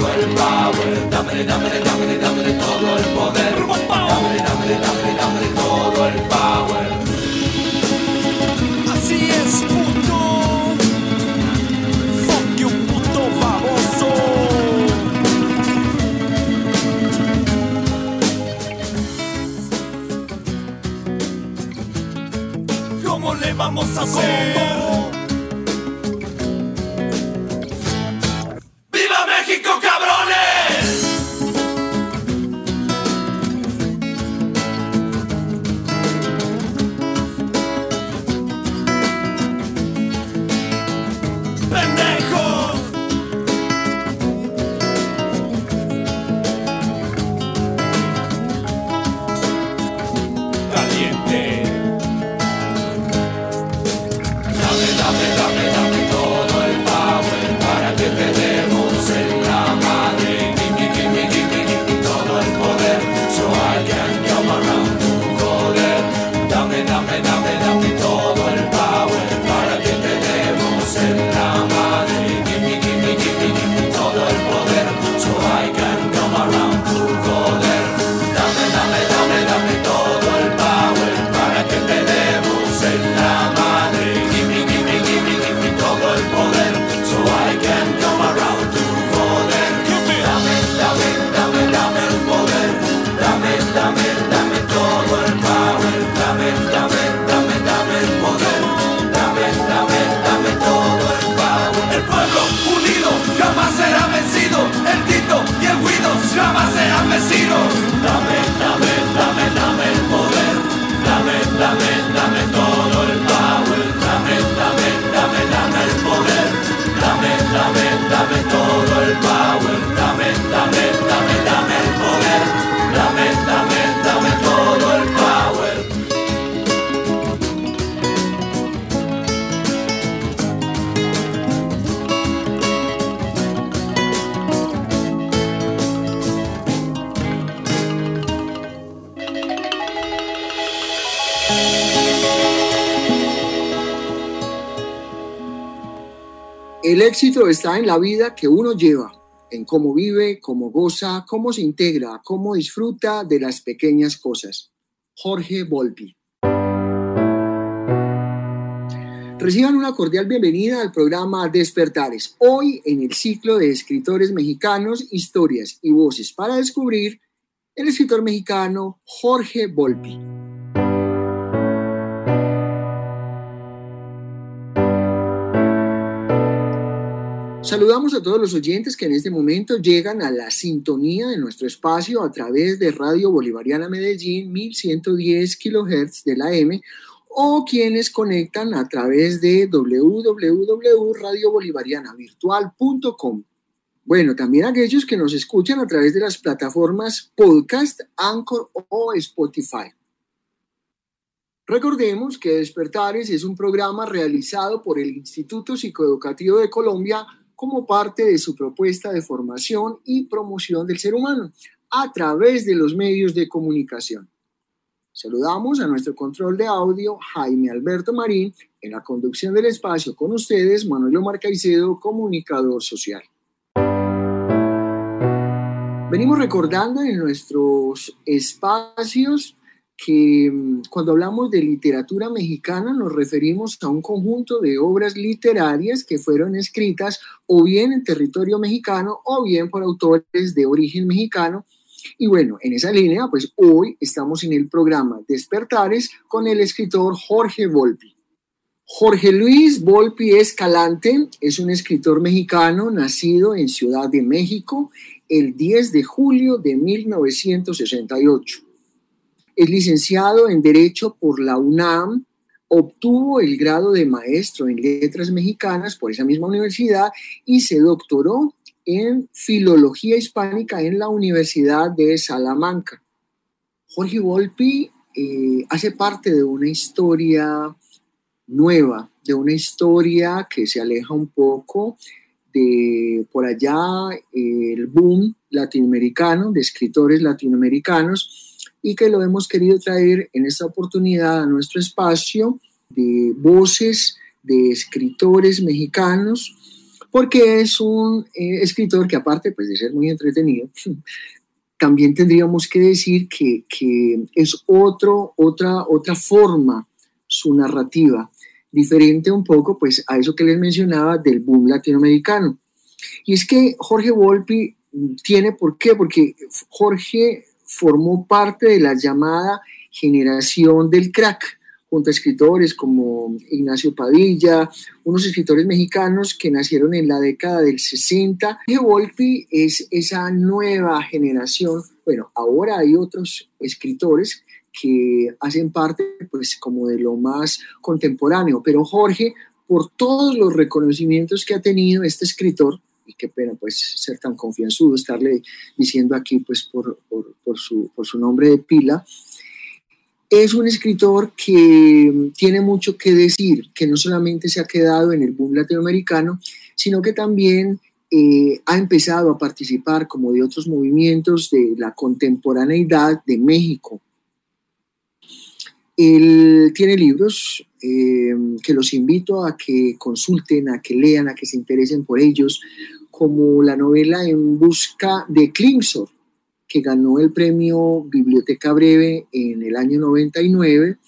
Dámele, dámele, dámele, dámele todo el poder. Dámele, dámele, dámele, dámele todo el power. Así es, puto. Fuck you, puto baboso. ¿Cómo le vamos a hacer? Todo el éxito está en la vida que uno lleva, en cómo vive, cómo goza, cómo se integra, cómo disfruta de las pequeñas cosas. Jorge Volpi. Reciban una cordial bienvenida al programa Despertares. Hoy, en el ciclo de escritores mexicanos, historias y voces para descubrir, el escritor mexicano Jorge Volpi. Saludamos a todos los oyentes que en este momento llegan a la sintonía de nuestro espacio a través de Radio Bolivariana Medellín 1110 kHz de la M o quienes conectan a través de www.radiobolivarianavirtual.com. Bueno, también aquellos que nos escuchan a través de las plataformas Podcast, Anchor o Spotify. Recordemos que Despertares es un programa realizado por el Instituto Psicoeducativo de Colombia como parte de su propuesta de formación y promoción del ser humano a través de los medios de comunicación. Saludamos a nuestro control de audio, Jaime Alberto Marín, en la conducción del espacio con ustedes, Manuel Omar Caicedo, comunicador social. Venimos recordando en nuestros espacios que mm, cuando hablamos de literatura mexicana nos referimos a un conjunto de obras literarias que fueron escritas o bien en territorio mexicano o bien por autores de origen mexicano. Y bueno, en esa línea, pues hoy estamos en el programa Despertares con el escritor Jorge Volpi. Jorge Luis Volpi Escalante es un escritor mexicano nacido en Ciudad de México el 10 de julio de 1968. Es licenciado en Derecho por la UNAM, obtuvo el grado de maestro en letras mexicanas por esa misma universidad y se doctoró en Filología Hispánica en la Universidad de Salamanca. Jorge Volpi eh, hace parte de una historia nueva, de una historia que se aleja un poco de por allá el boom latinoamericano, de escritores latinoamericanos, y que lo hemos querido traer en esta oportunidad a nuestro espacio de voces de escritores mexicanos, porque es un eh, escritor que aparte pues, de ser muy entretenido, también tendríamos que decir que, que, es otro, otra, otra forma su narrativa, diferente un poco pues, a eso que les mencionaba del boom latinoamericano. Y es que Jorge Volpi tiene, ¿por qué? Porque Jorge formó parte de la llamada generación del crack, junto a escritores como Ignacio Padilla, unos escritores mexicanos que nacieron en la década del 60. Y Volpi es esa nueva generación. Bueno, ahora hay otros escritores que hacen parte, pues, como de lo más contemporáneo, pero Jorge, por todos los reconocimientos que ha tenido este escritor, y qué pena pues ser tan confianzudo, estarle diciendo aquí pues por, su nombre de pila, es un escritor que tiene mucho que decir, que no solamente se ha quedado en el boom latinoamericano, sino que también eh, ha empezado a participar como de otros movimientos de la contemporaneidad de México. Él tiene libros eh, que los invito a que consulten, a que lean, a que se interesen por ellos, como la novela En busca de Klingsor, que ganó el premio Biblioteca Breve en el año 99.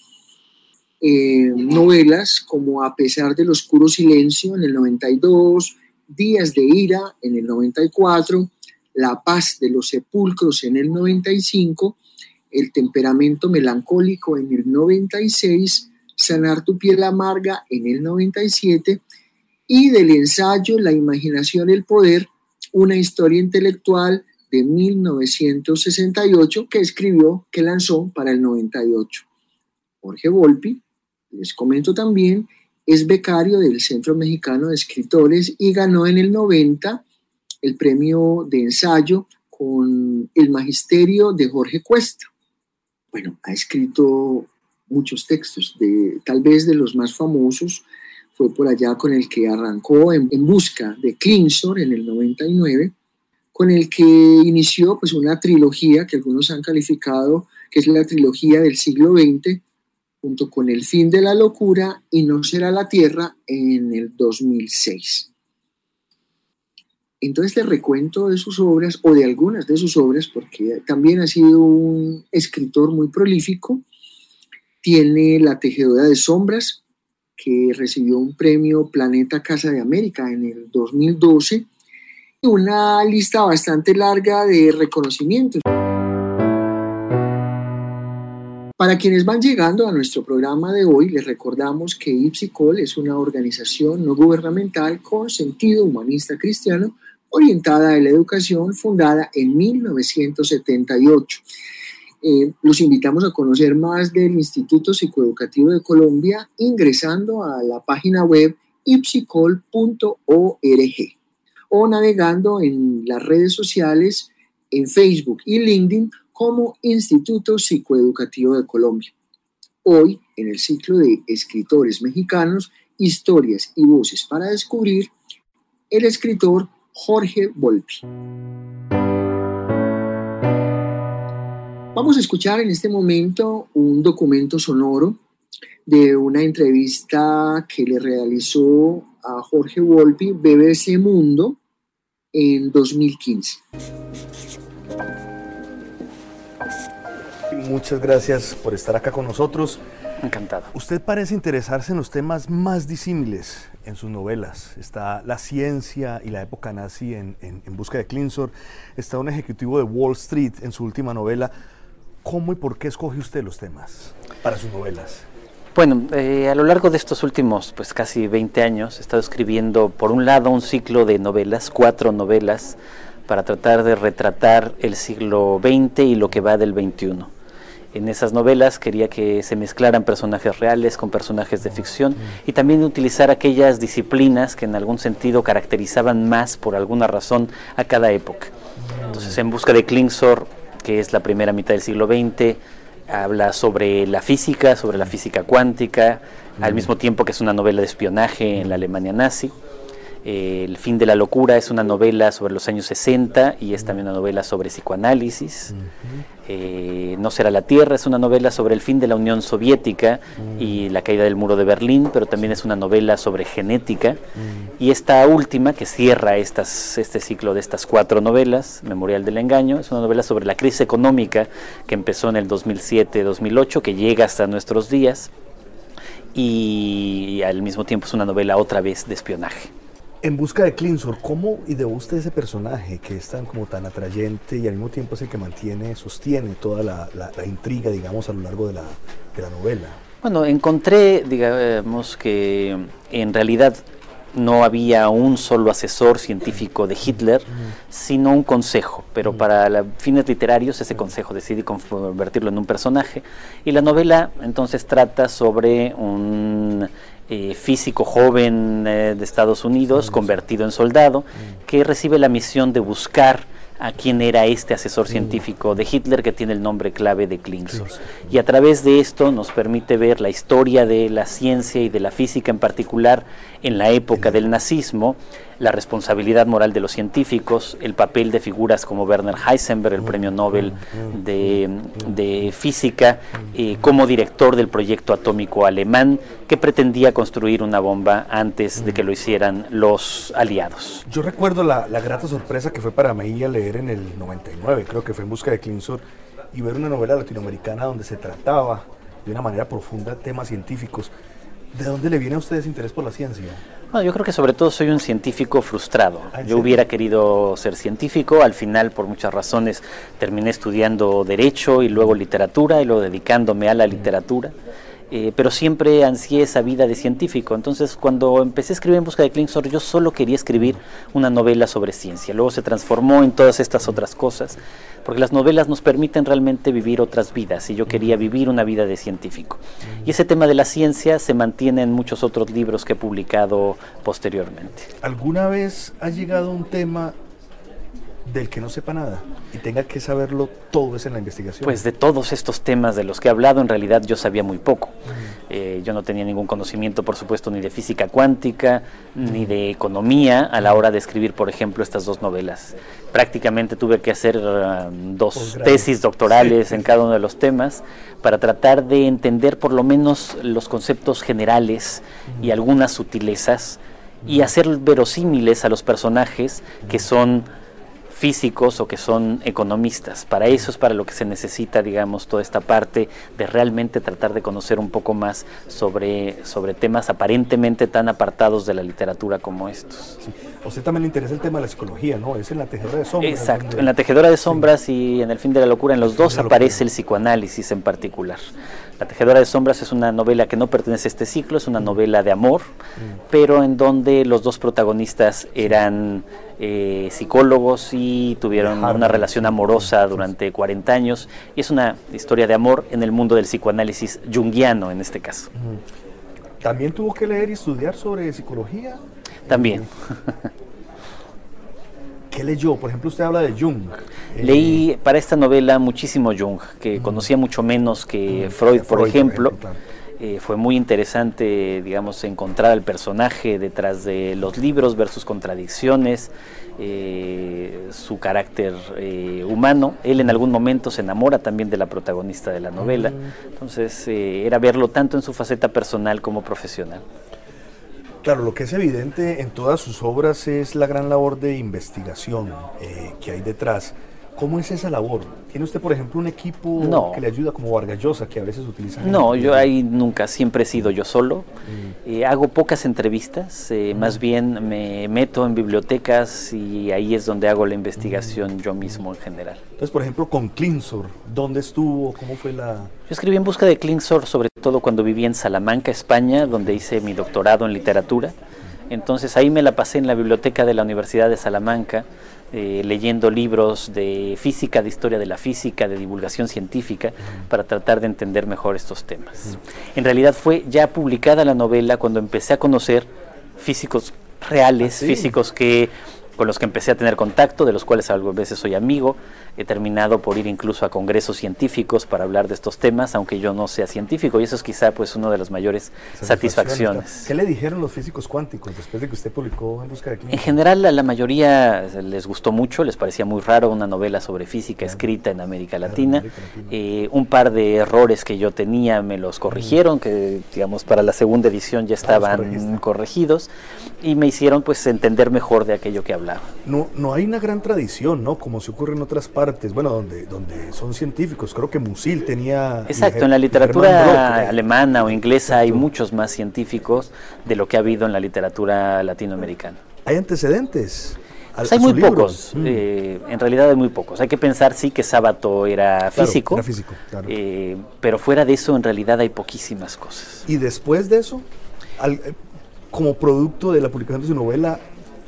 Eh, novelas como A pesar del oscuro silencio en el 92, Días de ira en el 94, La paz de los sepulcros en el 95, El temperamento melancólico en el 96, Sanar tu piel amarga en el 97 y del ensayo La imaginación, el poder, una historia intelectual de 1968 que escribió, que lanzó para el 98. Jorge Volpi, les comento también, es becario del Centro Mexicano de Escritores y ganó en el 90 el premio de ensayo con el magisterio de Jorge Cuesta. Bueno, ha escrito muchos textos, de, tal vez de los más famosos, fue por allá con el que arrancó en, en busca de Klingsor en el 99 con el que inició pues, una trilogía que algunos han calificado que es la trilogía del siglo XX, junto con El fin de la locura y No será la tierra en el 2006. Entonces le recuento de sus obras, o de algunas de sus obras, porque también ha sido un escritor muy prolífico. Tiene La Tejedora de Sombras, que recibió un premio Planeta Casa de América en el 2012 una lista bastante larga de reconocimientos. Para quienes van llegando a nuestro programa de hoy, les recordamos que Ipsicol es una organización no gubernamental con sentido humanista cristiano orientada a la educación fundada en 1978. Eh, los invitamos a conocer más del Instituto Psicoeducativo de Colombia ingresando a la página web ipsicol.org o navegando en las redes sociales, en Facebook y LinkedIn como Instituto Psicoeducativo de Colombia. Hoy, en el ciclo de escritores mexicanos, historias y voces para descubrir, el escritor Jorge Volpi. Vamos a escuchar en este momento un documento sonoro de una entrevista que le realizó a Jorge Volpi BBC Mundo en 2015. Muchas gracias por estar acá con nosotros. Encantado. Usted parece interesarse en los temas más disímiles en sus novelas. Está la ciencia y la época nazi en, en, en busca de Klinsor. Está un ejecutivo de Wall Street en su última novela. ¿Cómo y por qué escoge usted los temas para sus novelas? Bueno, eh, a lo largo de estos últimos pues casi 20 años he estado escribiendo por un lado un ciclo de novelas, cuatro novelas, para tratar de retratar el siglo XX y lo que va del XXI. En esas novelas quería que se mezclaran personajes reales con personajes de ficción y también utilizar aquellas disciplinas que en algún sentido caracterizaban más por alguna razón a cada época. Entonces, en busca de Klingsor, que es la primera mitad del siglo XX, habla sobre la física, sobre la física cuántica, al mismo tiempo que es una novela de espionaje en la Alemania nazi. Eh, el fin de la locura es una novela sobre los años 60 y es también una novela sobre psicoanálisis. Eh, no será la Tierra es una novela sobre el fin de la Unión Soviética y la caída del muro de Berlín, pero también es una novela sobre genética. Y esta última, que cierra estas, este ciclo de estas cuatro novelas, Memorial del Engaño, es una novela sobre la crisis económica que empezó en el 2007-2008, que llega hasta nuestros días y al mismo tiempo es una novela otra vez de espionaje. En busca de Clinsor, ¿cómo ideó usted ese personaje que es tan como tan atrayente y al mismo tiempo es el que mantiene, sostiene toda la, la- la intriga, digamos, a lo largo de la, de la novela? Bueno, encontré, digamos que en realidad no había un solo asesor científico de Hitler, sino un consejo, pero para la- fines literarios ese consejo decidí convertirlo en un personaje. Y la novela entonces trata sobre un eh, físico joven eh, de Estados Unidos convertido en soldado que recibe la misión de buscar a quién era este asesor científico de Hitler que tiene el nombre clave de Klingsor. Y a través de esto nos permite ver la historia de la ciencia y de la física en particular en la época del nazismo, la responsabilidad moral de los científicos, el papel de figuras como Werner Heisenberg, el premio Nobel de, de física, eh, como director del proyecto atómico alemán que pretendía construir una bomba antes de que lo hicieran los aliados. Yo recuerdo la, la grata sorpresa que fue para mí al leer en el 99, creo que fue en busca de Clinsor, y ver una novela latinoamericana donde se trataba de una manera profunda temas científicos. ¿De dónde le viene a usted ese interés por la ciencia? Bueno, yo creo que sobre todo soy un científico frustrado. ¿Ah, Yo hubiera querido ser científico, al final por muchas razones terminé estudiando derecho y luego literatura y luego dedicándome a la literatura. Eh, pero siempre ansié esa vida de científico. Entonces, cuando empecé a escribir en busca de Klingsor, yo solo quería escribir una novela sobre ciencia. Luego se transformó en todas estas otras cosas, porque las novelas nos permiten realmente vivir otras vidas, y yo quería vivir una vida de científico. Y ese tema de la ciencia se mantiene en muchos otros libros que he publicado posteriormente. ¿Alguna vez ha llegado un tema del que no sepa nada y tenga que saberlo todo es en la investigación? Pues de todos estos temas de los que he hablado, en realidad yo sabía muy poco. Eh, yo no tenía ningún conocimiento, por supuesto, ni de física cuántica, ni de economía a la hora de escribir, por ejemplo, estas dos novelas. Prácticamente tuve que hacer ah, dos tesis doctorales Sí. en cada uno de los temas para tratar de entender por lo menos los conceptos generales y algunas sutilezas y hacer verosímiles a los personajes que son físicos o que son economistas. Para eso es para lo que se necesita, digamos, toda esta parte de realmente tratar de conocer un poco más sobre, sobre temas aparentemente tan apartados de la literatura como estos. Sí. A usted también le interesa el tema de la psicología, ¿no? Es en la tejedora de sombras. Exacto. donde- En La Tejedora de Sombras y en El fin de la locura, en los dos aparece el psicoanálisis en particular. La Tejedora de Sombras es una novela que no pertenece a este ciclo, es una novela de amor, pero en donde los dos protagonistas eran eh, psicólogos y tuvieron Harvard. una relación amorosa durante 40 años. Y es una historia de amor en el mundo del psicoanálisis junguiano en este caso. ¿También tuvo que leer y estudiar sobre psicología? También. ¿Qué leyó? Por ejemplo, usted habla de Jung. Eh, Leí para esta novela muchísimo Jung, que conocía mucho menos que Mm, Freud, por Freud, por ejemplo. ejemplo, claro. Eh, fue muy interesante, digamos, encontrar al personaje detrás de los libros, ver sus contradicciones, eh, su carácter eh, humano. Él en algún momento se enamora también de la protagonista de la novela. Mm. Entonces, eh, era verlo tanto en su faceta personal como profesional. Claro, lo que es evidente en todas sus obras es la gran labor de investigación eh, que hay detrás. ¿Cómo es esa labor? ¿Tiene usted, por ejemplo, un equipo No. que le ayuda como Vargas Llosa, que a veces utiliza? No, yo ahí nunca, siempre he sido yo solo. Mm. Eh, hago pocas entrevistas, eh, más bien me meto en bibliotecas y ahí es donde hago la investigación yo mismo en general. Entonces, por ejemplo, con Clinsor, ¿dónde estuvo? ¿Cómo fue la...? Yo escribí en busca de Klingsor sobre todo cuando viví en Salamanca, España, donde hice mi doctorado en literatura. Entonces ahí me la pasé en la biblioteca de la Universidad de Salamanca, eh, leyendo libros de física, de historia de la física, de divulgación científica, para tratar de entender mejor estos temas. En realidad fue ya publicada la novela cuando empecé a conocer físicos reales, ¿Ah, sí? físicos que con los que empecé a tener contacto, de los cuales a veces soy amigo. He terminado por ir incluso a congresos científicos para hablar de estos temas, aunque yo no sea científico, y eso es quizá pues una de las mayores satisfacciones. ¿Qué le dijeron los físicos cuánticos después de que usted publicó En Busca de Clima? En general a la mayoría les gustó mucho, les parecía muy raro una novela sobre física escrita en América Latina. América Latina. Eh, un par de errores que yo tenía me los corrigieron, que digamos para la segunda edición ya estaban corregidos, y me hicieron pues entender mejor de aquello que hablaba. No, no hay una gran tradición, ¿no? Como se ocurre en otras partes, bueno, donde, donde son científicos. Creo que Musil tenía... Exacto, en la literatura alemana o inglesa hay muchos más científicos de lo que ha habido en la literatura latinoamericana. ¿Hay antecedentes? Pues hay muy pocos, mm. eh, en realidad hay muy pocos. Hay que pensar, sí, que Sábato era físico, era físico claro. eh, pero fuera de eso, en realidad hay poquísimas cosas. ¿Y después de eso, al, eh, como producto de la publicación de su novela,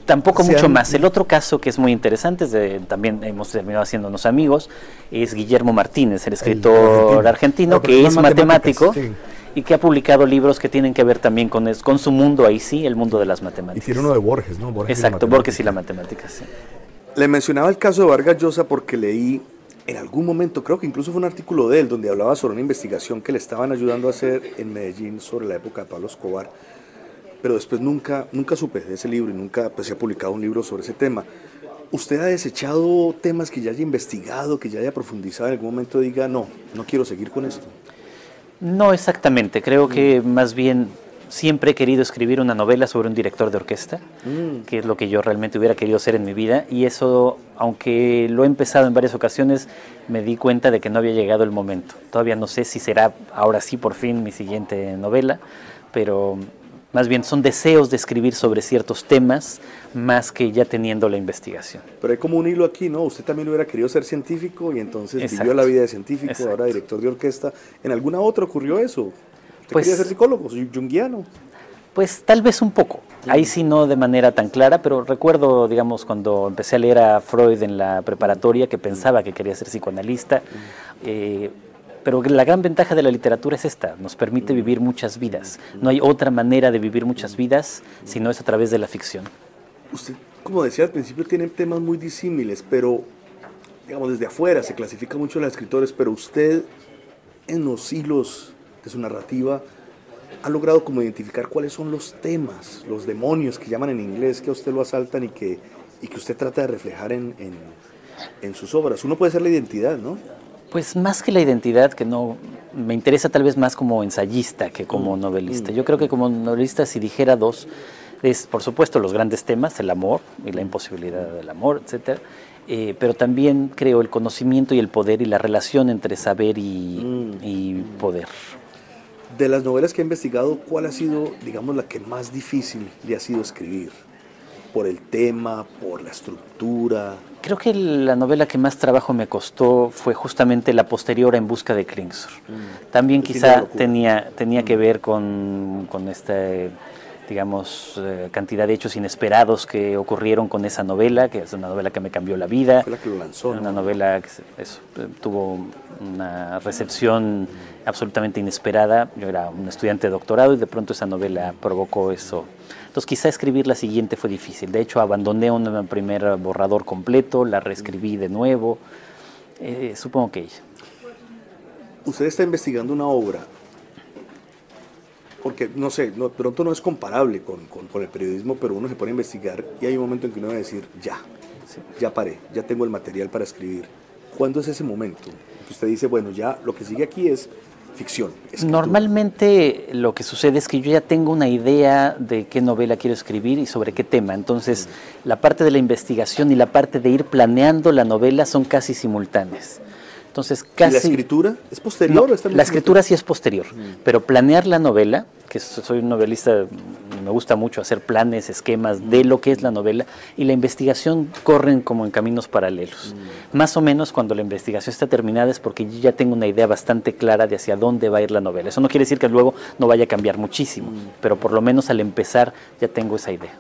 Tampoco mucho más. El otro caso que es muy interesante, es de, también hemos terminado haciéndonos amigos, es Guillermo Martínez, el escritor el argentino, argentino que es matemático sí. y que ha publicado libros que tienen que ver también con, es, con su mundo, ahí sí, el mundo de las matemáticas. Y tiene uno de Borges, ¿no? Borges Exacto, Borges y la matemática, sí. Le mencionaba el caso de Vargas Llosa porque leí en algún momento, creo que incluso fue un artículo de él, donde hablaba sobre una investigación que le estaban ayudando a hacer en Medellín sobre la época de Pablo Escobar pero después nunca, nunca supe de ese libro y nunca pues, se ha publicado un libro sobre ese tema. ¿Usted ha desechado temas que ya haya investigado, que ya haya profundizado en algún momento diga, no, no quiero seguir con esto? No exactamente, creo que más bien siempre he querido escribir una novela sobre un director de orquesta, mm. que es lo que yo realmente hubiera querido hacer en mi vida, y eso, aunque lo he empezado en varias ocasiones, me di cuenta de que no había llegado el momento. Todavía no sé si será ahora sí por fin mi siguiente novela, pero más bien son deseos de escribir sobre ciertos temas más que ya teniendo la investigación. Pero hay como un hilo aquí, ¿no? Usted también hubiera querido ser científico y entonces Exacto. vivió la vida de científico, Exacto. ahora director de orquesta. ¿En alguna otra ocurrió eso? ¿Usted pues, quería ser psicólogo, junguiano? Pues tal vez un poco. Ahí sí no de manera tan clara, pero recuerdo, digamos, cuando empecé a leer a Freud en la preparatoria, que pensaba que quería ser psicoanalista. Eh, pero la gran ventaja de la literatura es esta, nos permite vivir muchas vidas. No hay otra manera de vivir muchas vidas si no es a través de la ficción. Usted, como decía al principio, tiene temas muy disímiles, pero digamos desde afuera se clasifica mucho a los escritores, pero usted en los hilos de su narrativa ha logrado como identificar cuáles son los temas, los demonios que llaman en inglés, que a usted lo asaltan y que, y que usted trata de reflejar en, en, en sus obras. Uno puede ser la identidad, ¿no? Pues más que la identidad, que no me interesa tal vez más como ensayista que como novelista. Yo creo que como novelista, si dijera dos, es por supuesto los grandes temas, el amor y la imposibilidad del amor, etcétera. Eh, pero también creo el conocimiento y el poder y la relación entre saber y, mm. y poder. De las novelas que he investigado, ¿cuál ha sido, digamos, la que más difícil le ha sido escribir? Por el tema, por la estructura? Creo que la novela que más trabajo me costó fue justamente la posterior En busca de Klingsor. Mm. También quizá tenía, tenía mm. que ver con, con esta, digamos, eh, cantidad de hechos inesperados que ocurrieron con esa novela, que es una novela que me cambió la vida. Fue la que lo lanzó. Una ¿no? novela que eso, tuvo una recepción absolutamente inesperada. Yo era un estudiante de doctorado y de pronto esa novela provocó eso. Entonces quizá escribir la siguiente fue difícil. De hecho, abandoné un primer borrador completo, la reescribí de nuevo. Eh, supongo que ella. Usted está investigando una obra, porque no sé, no, pronto no es comparable con, con, con, el periodismo, pero uno se pone a investigar y hay un momento en que uno va a decir, ya, sí. ya paré, ya tengo el material para escribir. ¿Cuándo es ese momento? Usted dice, bueno, ya lo que sigue aquí es ficción. Escritura. Normalmente lo que sucede es que yo ya tengo una idea de qué novela quiero escribir y sobre qué tema. Entonces, mm. la parte de la investigación y la parte de ir planeando la novela son casi simultáneas. Entonces, casi, ¿Y la escritura es posterior? No, la escritura sí es posterior, mm. pero planear la novela, que soy un novelista, me gusta mucho hacer planes, esquemas de lo que es la novela, y la investigación corren como en caminos paralelos. Mm. Más o menos cuando la investigación está terminada es porque yo ya tengo una idea bastante clara de hacia dónde va a ir la novela. Eso no quiere decir que luego no vaya a cambiar muchísimo, mm. pero por lo menos al empezar ya tengo esa idea.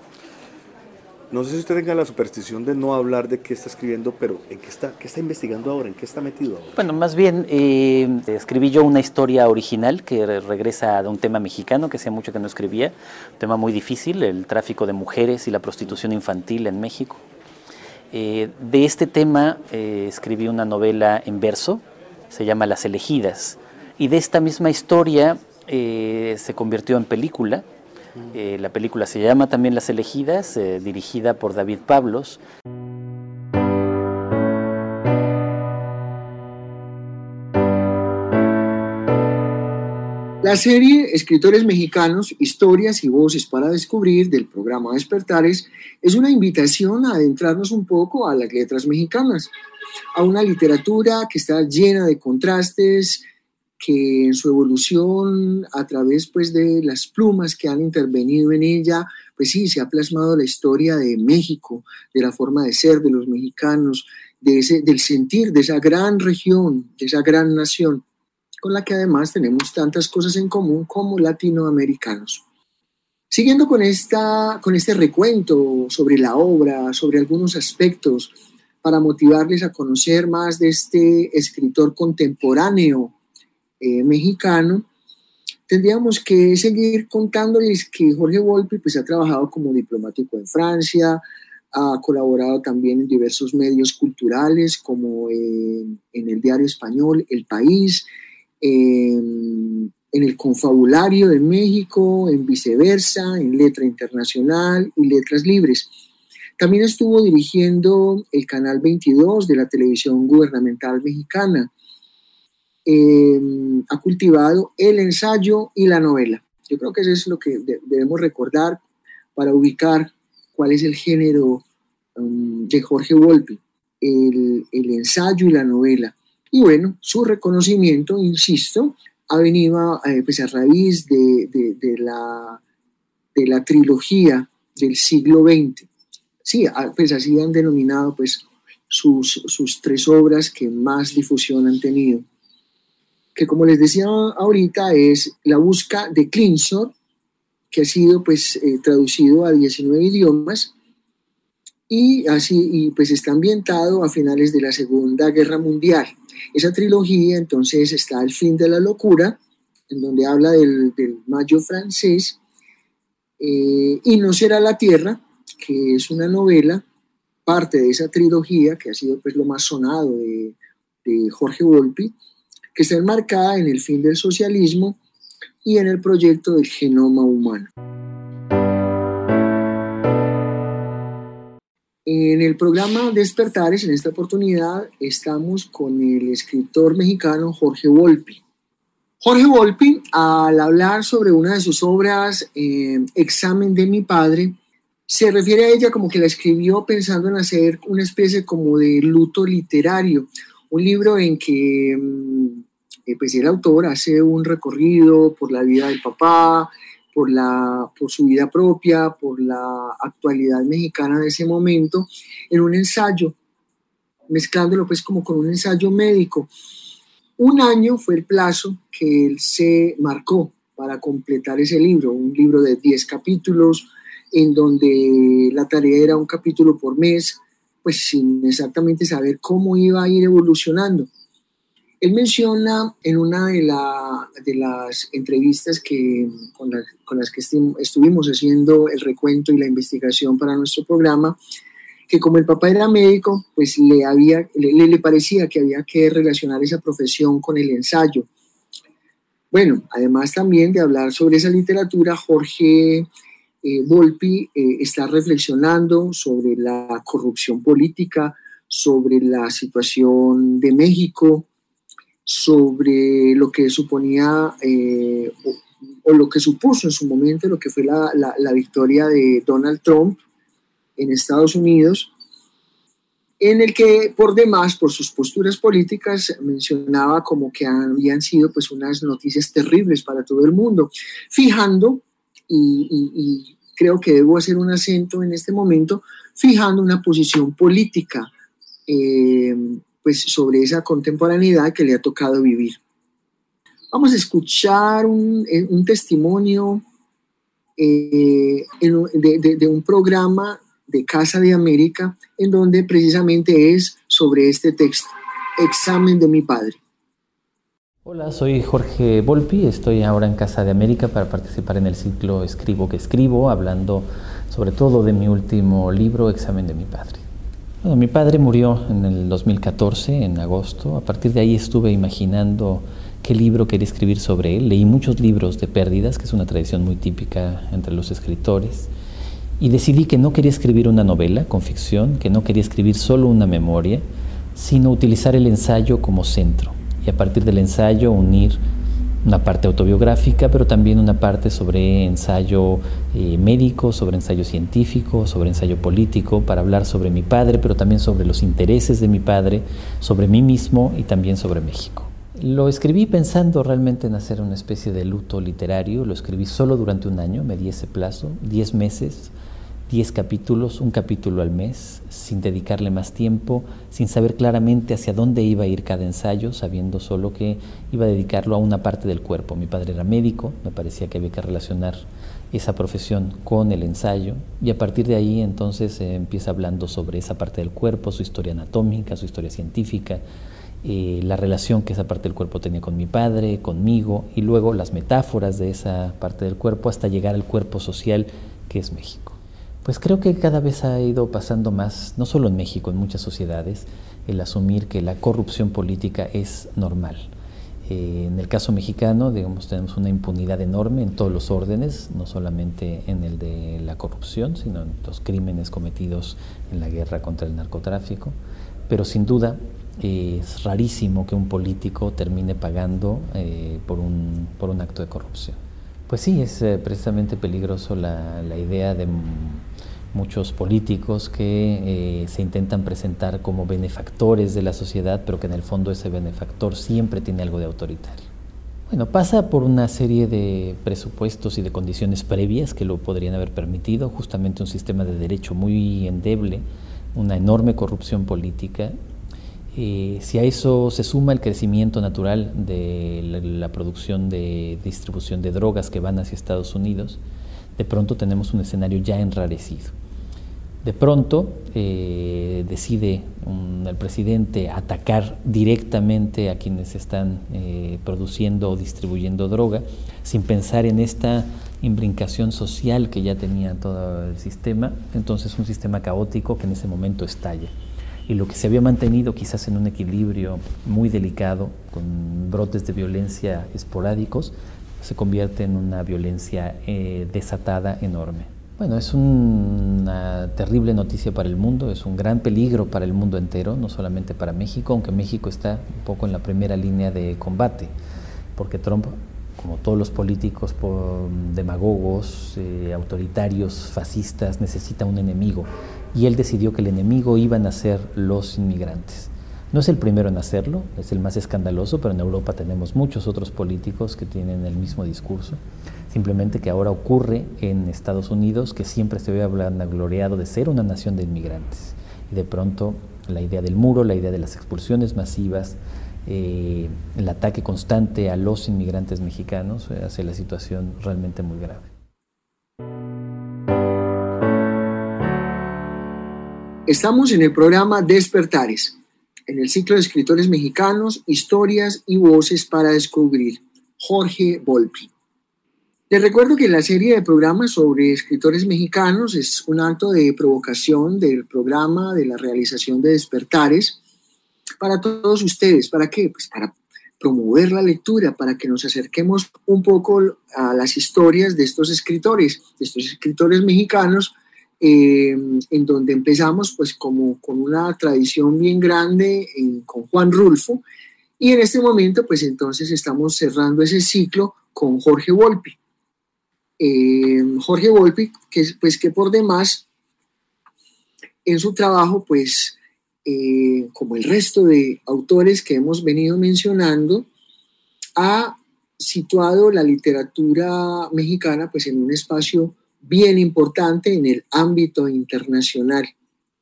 No sé si usted tenga la superstición de no hablar de qué está escribiendo, pero ¿en qué está, qué está investigando ahora? ¿En qué está metido ahora? Bueno, más bien eh, escribí yo una historia original que regresa de un tema mexicano que hacía mucho que no escribía, un tema muy difícil, el tráfico de mujeres y la prostitución infantil en México. Eh, de este tema eh, escribí una novela en verso, se llama Las elegidas, y de esta misma historia se convirtió en película. La película se llama también Las elegidas, dirigida por David Pablos. La serie Escritores Mexicanos, Historias y Voces para Descubrir del programa Despertares es una invitación a adentrarnos un poco a las letras mexicanas, a una literatura que está llena de contrastes, que en su evolución a través pues, de las plumas que han intervenido en ella, pues sí, se ha plasmado la historia de México, de la forma de ser de los mexicanos, de ese, del sentir de esa gran región, de esa gran nación con la que además tenemos tantas cosas en común como latinoamericanos. Siguiendo con, esta, con este recuento sobre la obra, sobre algunos aspectos, para motivarles a conocer más de este escritor contemporáneo eh, mexicano, tendríamos que seguir contándoles que Jorge Volpi pues, ha trabajado como diplomático en Francia, ha colaborado también en diversos medios culturales como en el diario español El País, en, el Confabulario de México, en Viceversa, en Letra Internacional y Letras Libres. También estuvo dirigiendo el Canal 22 de la televisión gubernamental mexicana. Em, ha cultivado el ensayo y la novela. Yo creo que eso es lo que debemos recordar para ubicar cuál es el género um, de Jorge Volpi, el, el ensayo y la novela. Y bueno, su reconocimiento, insisto, ha venido eh, pues a raíz de, la, de la trilogía del siglo XX. Sí, pues así han denominado pues sus, sus tres obras que más difusión han tenido. Que como les decía ahorita es La busca de Clinsor, que ha sido pues eh, traducido a 19 idiomas y así y pues está ambientado a finales de la Segunda Guerra Mundial. Esa trilogía entonces está El fin de la locura, en donde habla del, mayo francés, eh, y No será la tierra, que es una novela, parte de esa trilogía, que ha sido pues lo más sonado de, de Jorge Volpi, que está enmarcada en el fin del socialismo y en el proyecto del genoma humano. En el programa Despertares, en esta oportunidad, estamos con el escritor mexicano Jorge Volpi. Jorge Volpi, al hablar sobre una de sus obras, eh, Examen de mi padre, se refiere a ella como que la escribió pensando en hacer una especie como de luto literario, un libro en que mm, eh, pues el autor hace un recorrido por la vida del papá, por, la, por su vida propia, por la actualidad mexicana de ese momento, en un ensayo, mezclándolo pues como con un ensayo médico. Un año fue el plazo que él se marcó para completar ese libro, un libro de 10 capítulos, en donde la tarea era un capítulo por mes, pues sin exactamente saber cómo iba a ir evolucionando. Él menciona en una de, las entrevistas que, con, las que estuvimos haciendo el recuento y la investigación para nuestro programa, que como el papá era médico, pues le parecía que había que relacionar esa profesión con el ensayo. Bueno, además también de hablar sobre esa literatura, Jorge eh, Volpi eh, está reflexionando sobre la corrupción política, sobre la situación de México, sobre lo que suponía eh, o, lo que supuso en su momento lo que fue la, la, victoria de Donald Trump en Estados Unidos, en el que por demás, por sus posturas políticas, mencionaba como que habían sido pues unas noticias terribles para todo el mundo, fijando, y, creo que debo hacer un acento en este momento, fijando una posición política eh, pues, sobre esa contemporaneidad que le ha tocado vivir. Vamos a escuchar un, eh, testimonio eh, de, un programa de Casa de América en donde precisamente es sobre este texto, Examen de mi Padre. Hola, soy Jorge Volpi, estoy ahora en Casa de América para participar en el ciclo Escribo que escribo, hablando sobre todo de mi último libro, Examen de mi Padre. Bueno, mi padre murió en el 2014, en agosto. A partir de ahí estuve imaginando qué libro quería escribir sobre él. Leí muchos libros de pérdidas, que es una tradición muy típica entre los escritores. Y decidí que no quería escribir una novela con ficción, que no quería escribir solo una memoria, sino utilizar el ensayo como centro. Y a partir del ensayo unir una parte autobiográfica, pero también una parte sobre ensayo eh, médico, sobre ensayo científico, sobre ensayo político, para hablar sobre mi padre, pero también sobre los intereses de mi padre, sobre mí mismo y también sobre México. Lo escribí pensando realmente en hacer una especie de luto literario, lo escribí solo durante un año, me di ese plazo, 10 meses, 10 capítulos, un capítulo al mes, sin dedicarle más tiempo, sin saber claramente hacia dónde iba a ir cada ensayo, sabiendo solo que iba a dedicarlo a una parte del cuerpo. Mi padre era médico, me parecía que había que relacionar esa profesión con el ensayo y a partir de ahí entonces empieza hablando sobre esa parte del cuerpo, su historia anatómica, su historia científica, eh, la relación que esa parte del cuerpo tenía con mi padre, conmigo y luego las metáforas de esa parte del cuerpo hasta llegar al cuerpo social que es México. Pues creo que cada vez ha ido pasando más, no solo en México, en muchas sociedades, el asumir que la corrupción política es normal. Eh, en el caso mexicano, digamos, tenemos una impunidad enorme en todos los órdenes, no solamente en el de la corrupción, sino en los crímenes cometidos en la guerra contra el narcotráfico. Pero sin duda eh, es rarísimo que un político termine pagando eh, por, un, por un acto de corrupción. Pues sí, es precisamente peligroso la, la idea de muchos políticos que eh, se intentan presentar como benefactores de la sociedad, pero que en el fondo ese benefactor siempre tiene algo de autoritario. Bueno, pasa por una serie de presupuestos y de condiciones previas que lo podrían haber permitido, justamente un sistema de derecho muy endeble, una enorme corrupción política. Eh, si a eso se suma el crecimiento natural de la, la producción de distribución de drogas que van hacia Estados Unidos, de pronto tenemos un escenario ya enrarecido. De pronto eh, decide el presidente atacar directamente a quienes están eh, produciendo o distribuyendo droga, sin pensar en esta imbrincación social que ya tenía todo el sistema, entonces un sistema caótico que en ese momento estalla. Y lo que se había mantenido quizás en un equilibrio muy delicado, con brotes de violencia esporádicos, se convierte en una violencia eh, desatada enorme. Bueno, es una terrible noticia para el mundo, es un gran peligro para el mundo entero, no solamente para México, aunque México está un poco en la primera línea de combate, porque Trump, como todos los políticos demagogos, eh, autoritarios, fascistas, necesita un enemigo, y él decidió que el enemigo iban a ser los inmigrantes. No es el primero en hacerlo, es el más escandaloso, pero en Europa tenemos muchos otros políticos que tienen el mismo discurso. Simplemente que ahora ocurre en Estados Unidos que siempre se había gloriado de ser una nación de inmigrantes. Y de pronto la idea del muro, la idea de las expulsiones masivas, eh, el ataque constante a los inmigrantes mexicanos eh, hace la situación realmente muy grave. Estamos en el programa Despertares, en el ciclo de escritores mexicanos, historias y voces para descubrir. Jorge Volpi. Les recuerdo que la serie de programas sobre escritores mexicanos es un acto de provocación del programa de la realización de despertares para todos ustedes. ¿Para qué? Pues para promover la lectura, para que nos acerquemos un poco a las historias de estos escritores, de estos escritores mexicanos, eh, en donde empezamos pues como con una tradición bien grande con Juan Rulfo, y en este momento pues entonces estamos cerrando ese ciclo con Jorge Volpi. Eh, Jorge Volpi, que, pues, que por demás en su trabajo, pues, eh, como el resto de autores que hemos venido mencionando, ha situado la literatura mexicana pues, en un espacio bien importante en el ámbito internacional,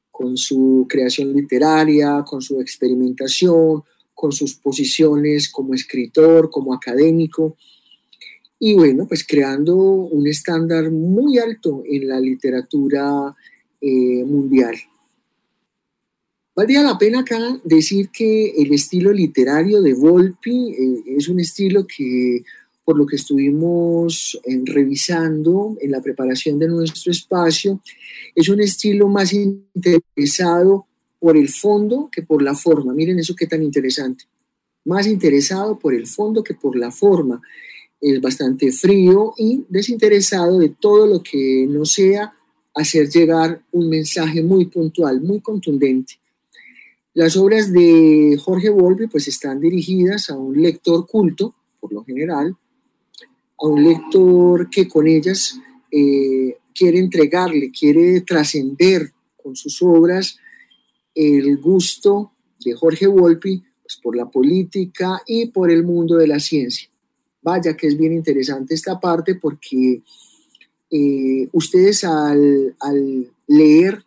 con su creación literaria, con su experimentación, con sus posiciones como escritor, como académico y bueno, pues creando un estándar muy alto en la literatura eh, mundial. Valdría la pena acá decir que el estilo literario de Volpi eh, es un estilo que, por lo que estuvimos eh, revisando en la preparación de nuestro espacio, es un estilo más interesado por el fondo que por la forma. Miren eso qué tan interesante. Más interesado por el fondo que por la forma. Es bastante frío y desinteresado de todo lo que no sea hacer llegar un mensaje muy puntual, muy contundente. Las obras de Jorge Volpi pues están dirigidas a un lector culto, por lo general, a un lector que con ellas eh, quiere entregarle, quiere trascender con sus obras el gusto de Jorge Volpi pues, por la política y por el mundo de la ciencia. Vaya que es bien interesante esta parte porque eh, ustedes al, leer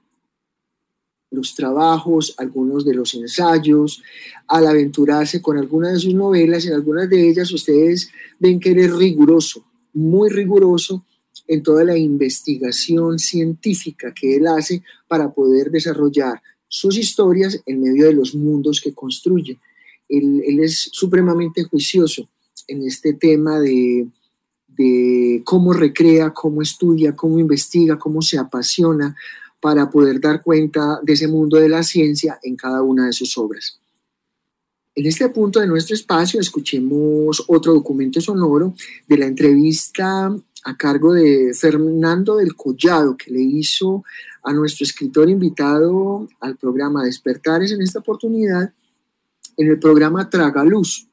los trabajos, algunos de los ensayos, al aventurarse con algunas de sus novelas, en algunas de ellas ustedes ven que él es riguroso, muy riguroso en toda la investigación científica que él hace para poder desarrollar sus historias en medio de los mundos que construye. Él es supremamente juicioso en este tema de, cómo recrea, cómo estudia, cómo investiga, cómo se apasiona para poder dar cuenta de ese mundo de la ciencia en cada una de sus obras. En este punto de nuestro espacio escuchemos otro documento sonoro de la entrevista a cargo de Fernando del Collado que le hizo a nuestro escritor invitado al programa Despertares en esta oportunidad en el programa Tragaluz,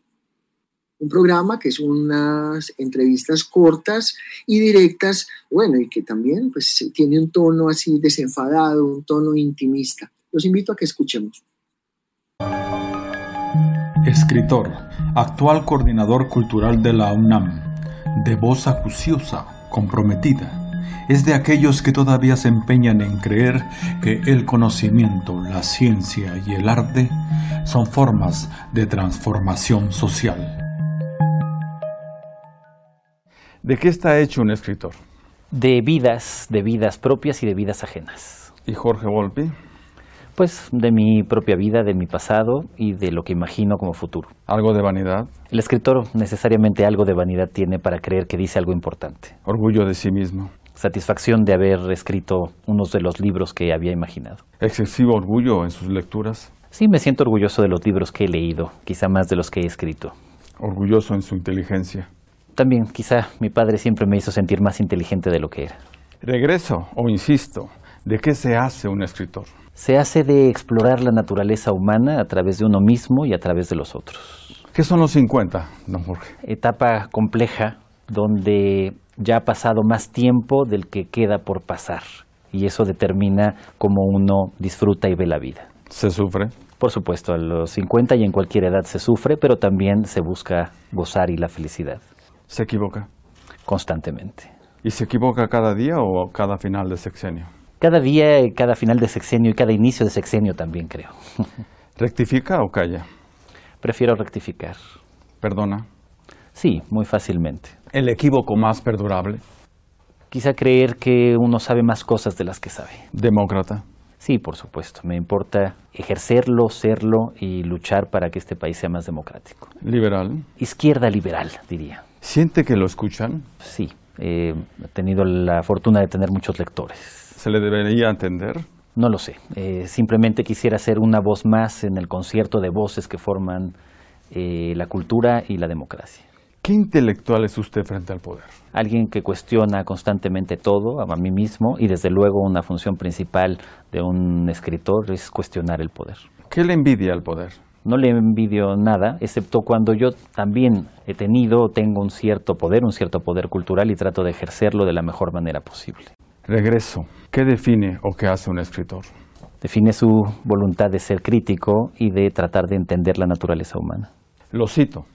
un programa que es unas entrevistas cortas y directas, bueno, y que también pues, tiene un tono así desenfadado, un tono intimista. Los invito a que escuchemos. Escritor, actual coordinador cultural de la UNAM, de voz acuciosa, comprometida, es de aquellos que todavía se empeñan en creer que el conocimiento, la ciencia y el arte son formas de transformación social. ¿De qué está hecho un escritor? De vidas, de vidas propias y de vidas ajenas. ¿Y Jorge Volpi? Pues de mi propia vida, de mi pasado y de lo que imagino como futuro. ¿Algo de vanidad? El escritor necesariamente algo de vanidad tiene para creer que dice algo importante. ¿Orgullo de sí mismo? Satisfacción de haber escrito unos de los libros que había imaginado. ¿Excesivo orgullo en sus lecturas? Sí, me siento orgulloso de los libros que he leído, quizá más de los que he escrito. ¿Orgulloso en su inteligencia? También, quizá mi padre siempre me hizo sentir más inteligente de lo que era. Regreso o insisto, ¿de qué se hace un escritor? Se hace de explorar la naturaleza humana a través de uno mismo y a través de los otros. ¿Qué son los 50, don Jorge? Etapa compleja donde ya ha pasado más tiempo del que queda por pasar y eso determina cómo uno disfruta y ve la vida. ¿Se sufre? Por supuesto, a los 50 y en cualquier edad se sufre, pero también se busca gozar y la felicidad. ¿Se equivoca? Constantemente. ¿Y se equivoca cada día o cada final de sexenio? Cada día, cada final de sexenio y cada inicio de sexenio también creo. ¿Rectifica o calla? Prefiero rectificar. ¿Perdona? Sí, muy fácilmente. ¿El equívoco más perdurable? Quizá creer que uno sabe más cosas de las que sabe. ¿Demócrata? Sí, por supuesto. Me importa ejercerlo, serlo y luchar para que este país sea más democrático. ¿Liberal? Izquierda liberal, diría. ¿Siente que lo escuchan? Sí, eh, he tenido la fortuna de tener muchos lectores. ¿Se le debería entender? No lo sé. Eh, simplemente quisiera ser una voz más en el concierto de voces que forman eh, la cultura y la democracia. ¿Qué intelectual es usted frente al poder? Alguien que cuestiona constantemente todo, a mí mismo, y desde luego una función principal de un escritor es cuestionar el poder. ¿Qué le envidia al poder? No le envidio nada, excepto cuando yo también he tenido, tengo un cierto poder, un cierto poder cultural y trato de ejercerlo de la mejor manera posible. Regreso. ¿Qué define o qué hace un escritor? Define su voluntad de ser crítico y de tratar de entender la naturaleza humana. Lo cito.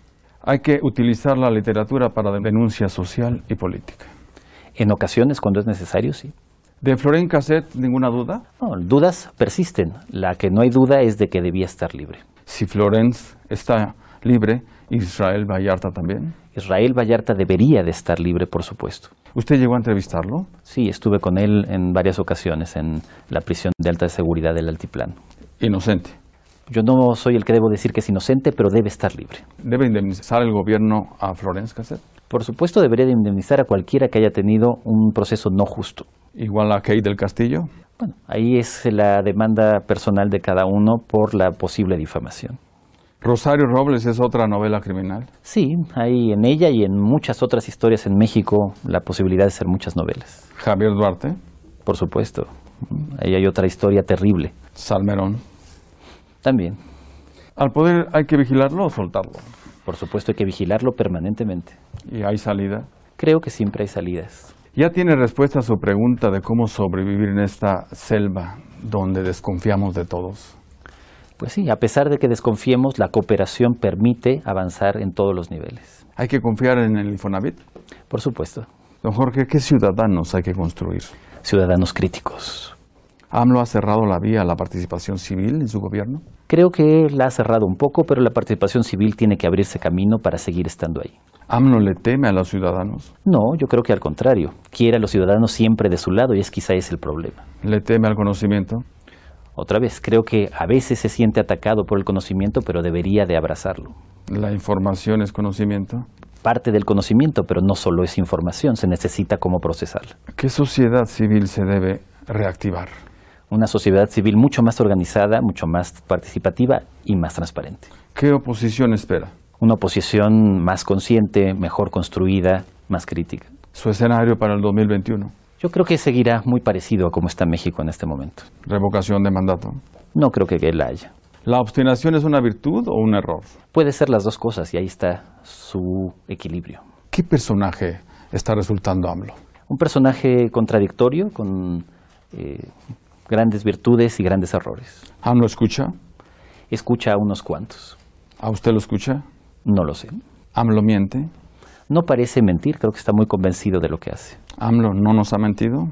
Hay que utilizar la literatura para denuncia social y política. En ocasiones, cuando es necesario, sí. ¿De Florent Cassette ninguna duda? No, dudas persisten. La que no hay duda es de que debía estar libre. Si Florence está libre, Israel Vallarta también. Israel Vallarta debería de estar libre, por supuesto. ¿Usted llegó a entrevistarlo? Sí, estuve con él en varias ocasiones en la prisión de alta seguridad del Altiplano. Inocente. Yo no soy el que debo decir que es inocente, pero debe estar libre. ¿Debe indemnizar el gobierno a Florence Cassette? Por supuesto, debería de indemnizar a cualquiera que haya tenido un proceso no justo. Igual a Kate del Castillo. Bueno, ahí es la demanda personal de cada uno por la posible difamación. Rosario Robles es otra novela criminal. Sí, hay en ella y en muchas otras historias en México la posibilidad de ser muchas novelas. Javier Duarte, Por supuesto. Ahí hay otra historia terrible. Salmerón. También. Al poder hay que vigilarlo o soltarlo. Por supuesto hay que vigilarlo permanentemente. Y hay salida. Creo que siempre hay salidas. Ya tiene respuesta a su pregunta de cómo sobrevivir en esta selva donde desconfiamos de todos. Pues sí, a pesar de que desconfiemos, la cooperación permite avanzar en todos los niveles. Hay que confiar en el Infonavit. Por supuesto, Don Jorge, ¿qué ciudadanos hay que construir? ciudadanos críticos. ¿AMLO ha cerrado la vía a la participación civil en su gobierno? Creo que la ha cerrado un poco, pero la participación civil tiene que abrirse camino para seguir estando ahí. ¿AMLO le teme a los ciudadanos? No, yo creo que al contrario, quiere a los ciudadanos siempre de su lado y es quizá ese el problema. ¿Le teme al conocimiento? Otra vez, creo que a veces se siente atacado por el conocimiento, pero debería de abrazarlo. ¿La información es conocimiento? Parte del conocimiento, pero no solo es información, se necesita cómo procesarla. ¿Qué sociedad civil se debe reactivar? Una sociedad civil mucho más organizada, mucho más participativa y más transparente. ¿Qué oposición espera? Una oposición más consciente, mejor construida, más crítica. ¿Su escenario para el 2021? Yo creo que seguirá muy parecido a cómo está México en este momento. ¿Revocación de mandato? No creo que la haya. ¿La obstinación es una virtud o un error? Puede ser las dos cosas y ahí está su equilibrio. ¿Qué personaje está resultando AMLO? Un personaje contradictorio con eh, grandes virtudes y grandes errores. ¿AMLO escucha? Escucha a unos cuantos. ¿A usted lo escucha? No lo sé. ¿AMLO miente? No parece mentir, creo que está muy convencido de lo que hace. ¿AMLO no nos ha mentido?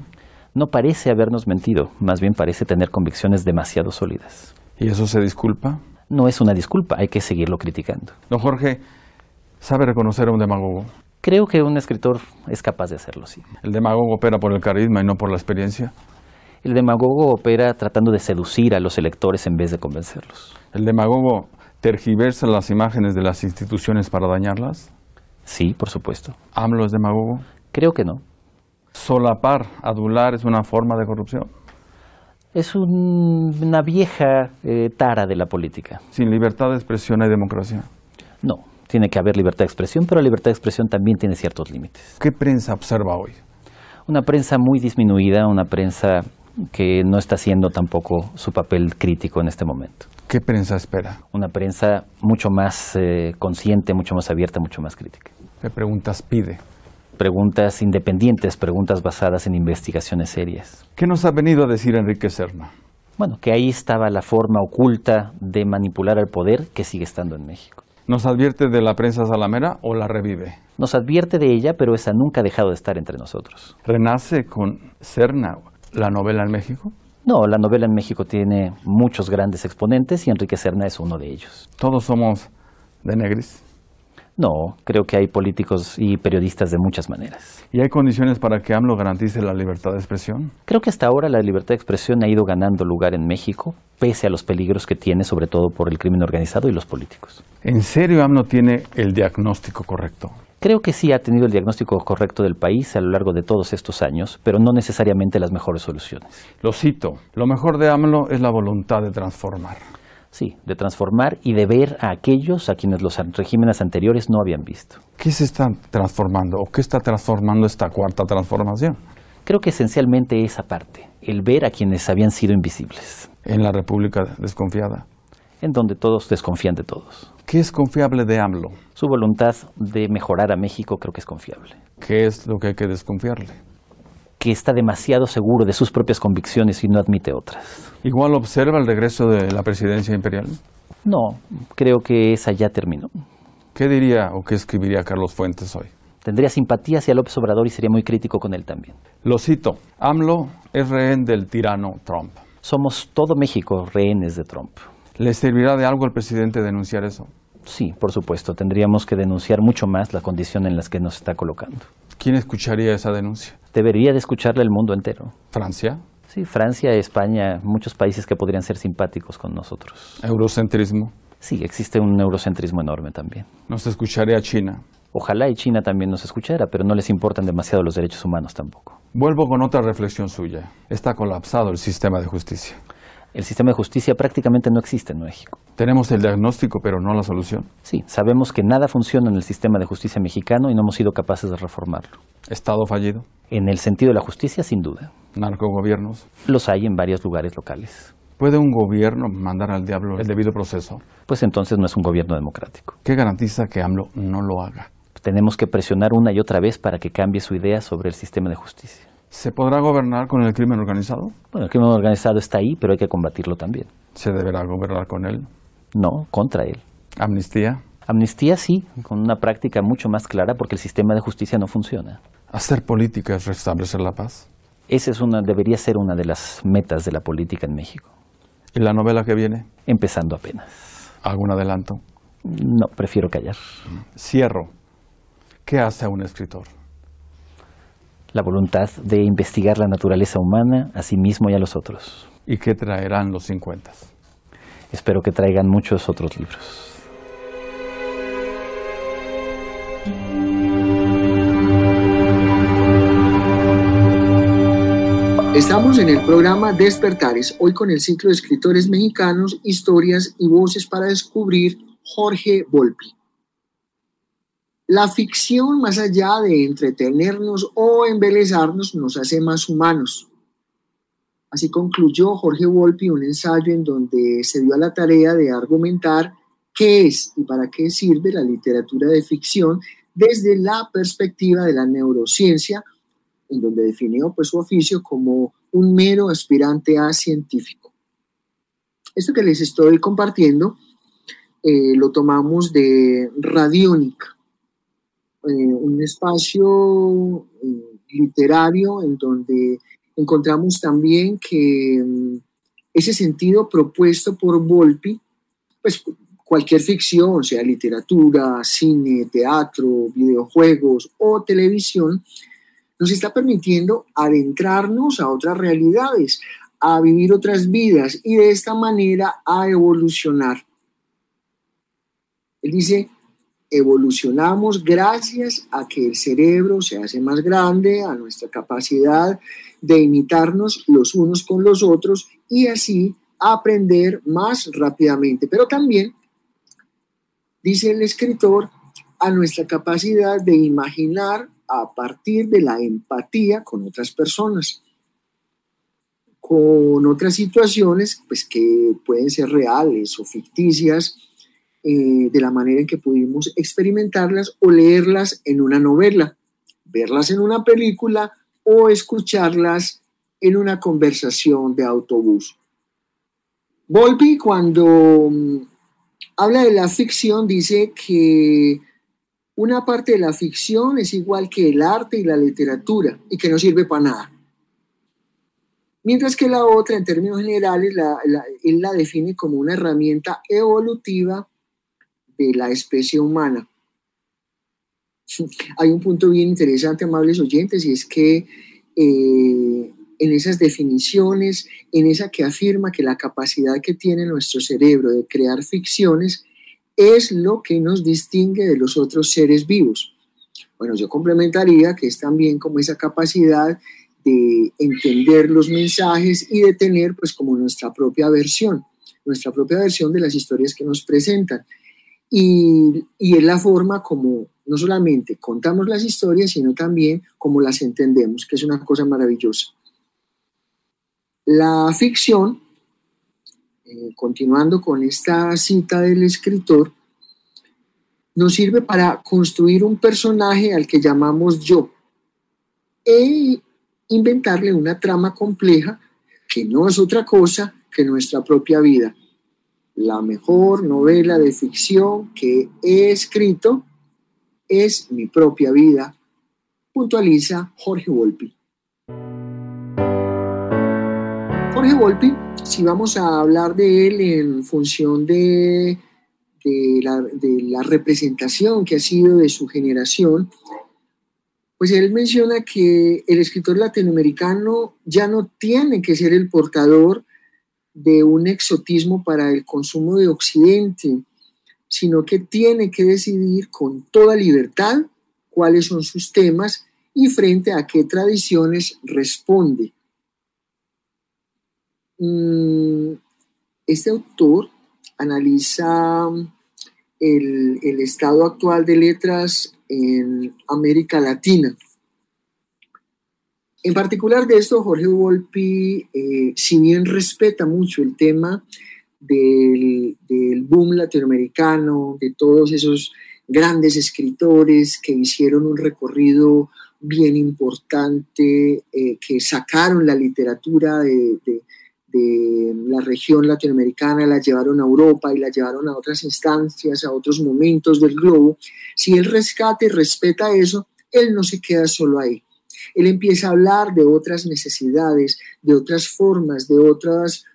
No parece habernos mentido, más bien parece tener convicciones demasiado sólidas. ¿Y eso se disculpa? No es una disculpa, hay que seguirlo criticando. Don Jorge, ¿sabe reconocer a un demagogo? Creo que un escritor es capaz de hacerlo, sí. ¿El demagogo opera por el carisma y no por la experiencia? El demagogo opera tratando de seducir a los electores en vez de convencerlos. ¿El demagogo tergiversa las imágenes de las instituciones para dañarlas? Sí, por supuesto. ¿AMLO es demagogo? Creo que no. ¿Solapar, adular es una forma de corrupción? Es un- una vieja eh, tara de la política. ¿Sin libertad de expresión hay democracia? No, tiene que haber libertad de expresión, pero la libertad de expresión también tiene ciertos límites. ¿Qué prensa observa hoy? Una prensa muy disminuida, una prensa que no está haciendo tampoco su papel crítico en este momento. ¿Qué prensa espera? Una prensa mucho más eh, consciente, mucho más abierta, mucho más crítica. ¿Qué preguntas pide? Preguntas independientes, preguntas basadas en investigaciones serias. ¿Qué nos ha venido a decir Enrique Serna? Bueno, que ahí estaba la forma oculta de manipular al poder que sigue estando en México. ¿Nos advierte de la prensa salamera o la revive? Nos advierte de ella, pero esa nunca ha dejado de estar entre nosotros. ¿Renace con Serna la novela en México? No, la novela en México tiene muchos grandes exponentes y Enrique Serna es uno de ellos. ¿Todos somos de negris? No, creo que hay políticos y periodistas de muchas maneras. ¿Y hay condiciones para que AMLO garantice la libertad de expresión? Creo que hasta ahora la libertad de expresión ha ido ganando lugar en México, pese a los peligros que tiene, sobre todo por el crimen organizado y los políticos. ¿En serio AMLO tiene el diagnóstico correcto? Creo que sí ha tenido el diagnóstico correcto del país a lo largo de todos estos años, pero no necesariamente las mejores soluciones. Lo cito, lo mejor de AMLO es la voluntad de transformar. Sí, de transformar y de ver a aquellos a quienes los regímenes anteriores no habían visto. ¿Qué se está transformando o qué está transformando esta cuarta transformación? Creo que esencialmente esa parte, el ver a quienes habían sido invisibles, En la República desconfiada. En donde todos desconfían de todos. ¿Qué es confiable de AMLO? Su voluntad de mejorar a México creo que es confiable. ¿Qué es lo que hay que desconfiarle? Que está demasiado seguro de sus propias convicciones y no admite otras. Igual observa el regreso de la presidencia imperial. No, creo que esa ya terminó. ¿Qué diría o qué escribiría Carlos Fuentes hoy? Tendría simpatía hacia López Obrador y sería muy crítico con él también. Lo cito, AMLO es rehén del tirano Trump. Somos todo México rehenes de Trump. ¿Le servirá de algo al presidente denunciar eso? Sí, por supuesto, tendríamos que denunciar mucho más la condición en la que nos está colocando. ¿Quién escucharía esa denuncia? Debería de escucharle el mundo entero. ¿Francia? Sí, Francia, España, muchos países que podrían ser simpáticos con nosotros. Eurocentrismo. Sí, existe un eurocentrismo enorme también. Nos escucharía China. Ojalá y China también nos escuchara, pero no les importan demasiado los derechos humanos tampoco. Vuelvo con otra reflexión suya. Está colapsado el sistema de justicia. El sistema de justicia prácticamente no existe en México. Tenemos el diagnóstico, pero no la solución. Sí, sabemos que nada funciona en el sistema de justicia mexicano y no hemos sido capaces de reformarlo. Estado fallido. En el sentido de la justicia, sin duda. Narcogobiernos. Los hay en varios lugares locales. ¿Puede un gobierno mandar al diablo el debido proceso? Pues entonces no es un gobierno democrático. ¿Qué garantiza que AMLO no lo haga? Tenemos que presionar una y otra vez para que cambie su idea sobre el sistema de justicia. ¿Se podrá gobernar con el crimen organizado? Bueno, el crimen organizado está ahí, pero hay que combatirlo también. ¿Se deberá gobernar con él? No, contra él. ¿Amnistía? Amnistía sí, con una práctica mucho más clara porque el sistema de justicia no funciona. ¿Hacer política es restablecer la paz? Esa es una, debería ser una de las metas de la política en México. ¿Y la novela que viene? Empezando apenas. ¿Algún adelanto? No, prefiero callar. Cierro. ¿Qué hace a un escritor? La voluntad de investigar la naturaleza humana a sí mismo y a los otros. ¿Y qué traerán los 50? Espero que traigan muchos otros libros. Estamos en el programa Despertares, hoy con el ciclo de escritores mexicanos, historias y voces para descubrir Jorge Volpi. La ficción, más allá de entretenernos o embelezarnos, nos hace más humanos. Así concluyó Jorge Volpi un ensayo en donde se dio a la tarea de argumentar qué es y para qué sirve la literatura de ficción desde la perspectiva de la neurociencia, en donde definió pues, su oficio como un mero aspirante a científico. Esto que les estoy compartiendo eh, lo tomamos de Radiónica, un espacio eh, literario en donde encontramos también que mm, ese sentido propuesto por Volpi, pues cualquier ficción, sea literatura, cine, teatro, videojuegos o televisión, nos está permitiendo adentrarnos a otras realidades, a vivir otras vidas y de esta manera a evolucionar. Él dice, evolucionamos gracias a que el cerebro se hace más grande, a nuestra capacidad de imitarnos los unos con los otros y así aprender más rápidamente. Pero también, dice el escritor, a nuestra capacidad de imaginar a partir de la empatía con otras personas, con otras situaciones pues, que pueden ser reales o ficticias, eh, de la manera en que pudimos experimentarlas o leerlas en una novela, verlas en una película o escucharlas en una conversación de autobús. Volpi cuando mm, habla de la ficción dice que una parte de la ficción es igual que el arte y la literatura y que no sirve para nada. Mientras que la otra, en términos generales, él la define como una herramienta evolutiva de la especie humana. Hay un punto bien interesante, amables oyentes, y es que eh, en esas definiciones, en esa que afirma que la capacidad que tiene nuestro cerebro de crear ficciones es lo que nos distingue de los otros seres vivos. Bueno, yo complementaría que es también como esa capacidad de entender los mensajes y de tener pues como nuestra propia versión, nuestra propia versión de las historias que nos presentan. Y, y es la forma como no solamente contamos las historias, sino también como las entendemos, que es una cosa maravillosa. La ficción eh, continuando con esta cita del escritor, nos sirve para construir un personaje al que llamamos yo e inventarle una trama compleja que no es otra cosa que nuestra propia vida. La mejor novela de ficción que he escrito es mi propia vida, puntualiza Jorge Volpi. Jorge Volpi si vamos a hablar de él en función de, de, la, representación que ha sido de su generación, pues él menciona que el escritor latinoamericano ya no tiene que ser el portador de un exotismo para el consumo de Occidente, sino que tiene que decidir con toda libertad cuáles son sus temas y frente a qué tradiciones responde. Mm, este autor analiza el, estado actual de letras en América Latina. En particular de esto, Jorge Volpi, eh, si bien respeta mucho el tema del, boom latinoamericano, de todos esos grandes escritores que hicieron un recorrido bien importante, eh, que sacaron la literatura de, la región latinoamericana, la llevaron a Europa y la llevaron a otras instancias, a otros momentos del globo, si él rescata y respeta eso, él no se queda solo ahí. Él empieza a hablar de otras necesidades, de otras formas, de otras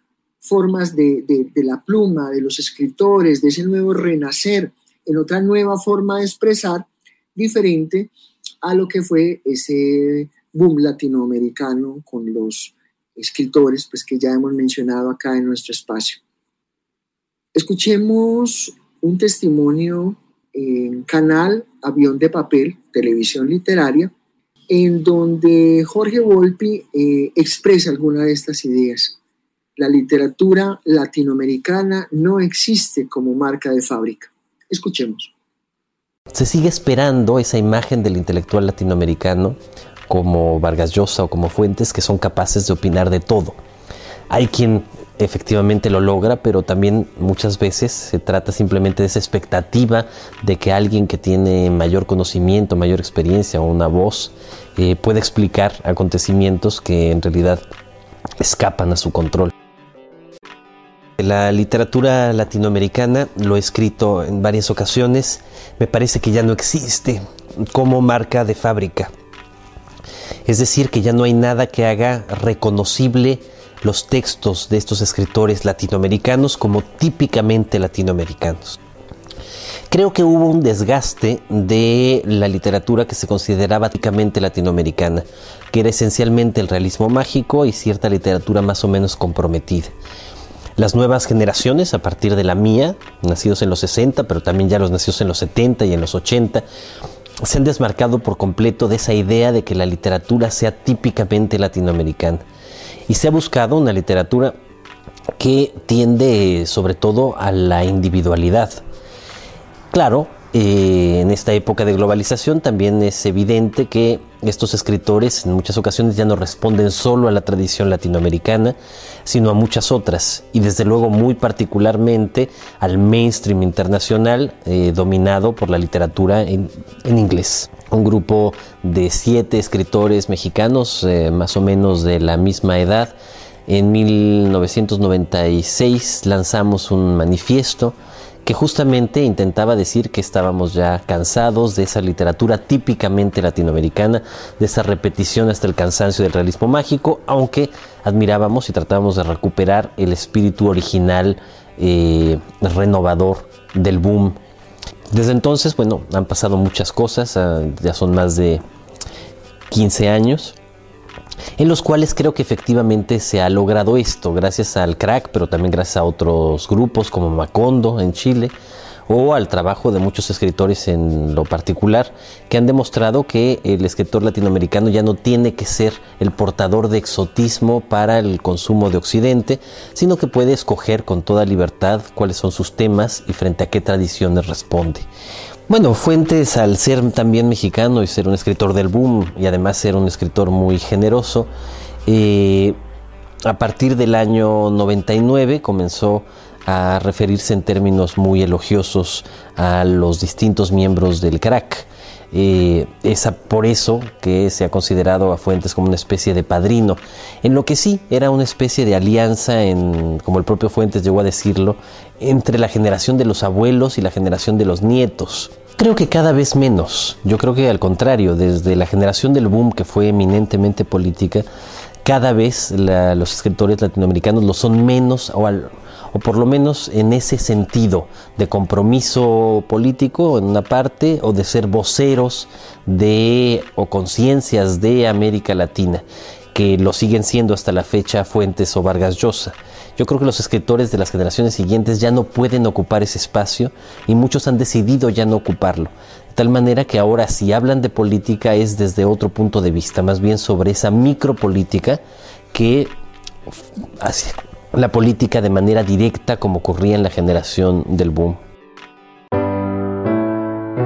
formas de, de la pluma, de los escritores, de ese nuevo renacer, en otra nueva forma de expresar diferente a lo que fue ese boom latinoamericano con los escritores pues, que ya hemos mencionado acá en nuestro espacio. Escuchemos un testimonio en canal Avión de Papel, Televisión Literaria, en donde Jorge Volpi eh, expresa alguna de estas ideas. La literatura latinoamericana no existe como marca de fábrica. Escuchemos. Se sigue esperando esa imagen del intelectual latinoamericano como Vargas Llosa o como Fuentes que son capaces de opinar de todo. Hay quien efectivamente lo logra, pero también muchas veces se trata simplemente de esa expectativa de que alguien que tiene mayor conocimiento, mayor experiencia o una voz eh, pueda explicar acontecimientos que en realidad escapan a su control. La literatura latinoamericana, lo he escrito en varias ocasiones, me parece que ya no existe como marca de fábrica. Es decir, que ya no hay nada que haga reconocible los textos de estos escritores latinoamericanos como típicamente latinoamericanos. Creo que hubo un desgaste de la literatura que se consideraba típicamente latinoamericana, que era esencialmente el realismo mágico y cierta literatura más o menos comprometida. Las nuevas generaciones, a partir de la mía, nacidos en los 60, pero también ya los nacidos en los 70 y en los 80, se han desmarcado por completo de esa idea de que la literatura sea típicamente latinoamericana. Y se ha buscado una literatura que tiende sobre todo a la individualidad. Claro, eh, en esta época de globalización también es evidente que estos escritores en muchas ocasiones ya no responden solo a la tradición latinoamericana, sino a muchas otras, y desde luego muy particularmente al mainstream internacional eh, dominado por la literatura en, inglés. Un grupo de siete escritores mexicanos, eh, más o menos de la misma edad, en 1996 lanzamos un manifiesto que justamente intentaba decir que estábamos ya cansados de esa literatura típicamente latinoamericana, de esa repetición hasta el cansancio del realismo mágico, aunque admirábamos y tratábamos de recuperar el espíritu original eh, renovador del boom. Desde entonces, bueno, han pasado muchas cosas, ah, ya son más de 15 años en los cuales creo que efectivamente se ha logrado esto, gracias al crack, pero también gracias a otros grupos como Macondo en Chile, o al trabajo de muchos escritores en lo particular, que han demostrado que el escritor latinoamericano ya no tiene que ser el portador de exotismo para el consumo de Occidente, sino que puede escoger con toda libertad cuáles son sus temas y frente a qué tradiciones responde. Bueno, Fuentes, al ser también mexicano y ser un escritor del boom y además ser un escritor muy generoso, eh, a partir del año 99 comenzó a referirse en términos muy elogiosos a los distintos miembros del crack. Eh, es por eso que se ha considerado a Fuentes como una especie de padrino, en lo que sí era una especie de alianza, en, como el propio Fuentes llegó a decirlo, entre la generación de los abuelos y la generación de los nietos. Creo que cada vez menos. Yo creo que al contrario, desde la generación del boom que fue eminentemente política, cada vez los escritores latinoamericanos lo son menos o, o por lo menos en ese sentido de compromiso político en una parte o de ser voceros de o conciencias de América Latina que lo siguen siendo hasta la fecha Fuentes o Vargas Llosa. Yo creo que los escritores de las generaciones siguientes ya no pueden ocupar ese espacio y muchos han decidido ya no ocuparlo. De tal manera que ahora si hablan de política es desde otro punto de vista, más bien sobre esa micropolítica que la política de manera directa como ocurría en la generación del boom.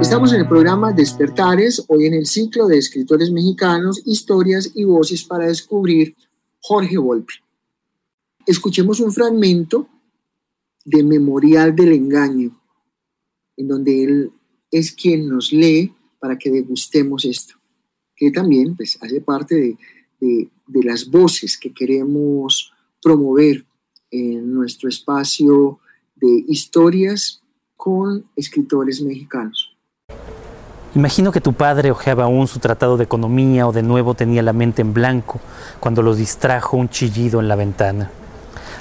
Estamos en el programa Despertares, hoy en el ciclo de escritores mexicanos, historias y voces para descubrir Jorge Volpi escuchemos un fragmento de Memorial del Engaño, en donde él es quien nos lee para que degustemos esto, que también pues, hace parte de, de las voces que queremos promover en nuestro espacio de historias con escritores mexicanos. Imagino que tu padre hojeaba aún su tratado de economía o de nuevo tenía la mente en blanco cuando lo distrajo un chillido en la ventana.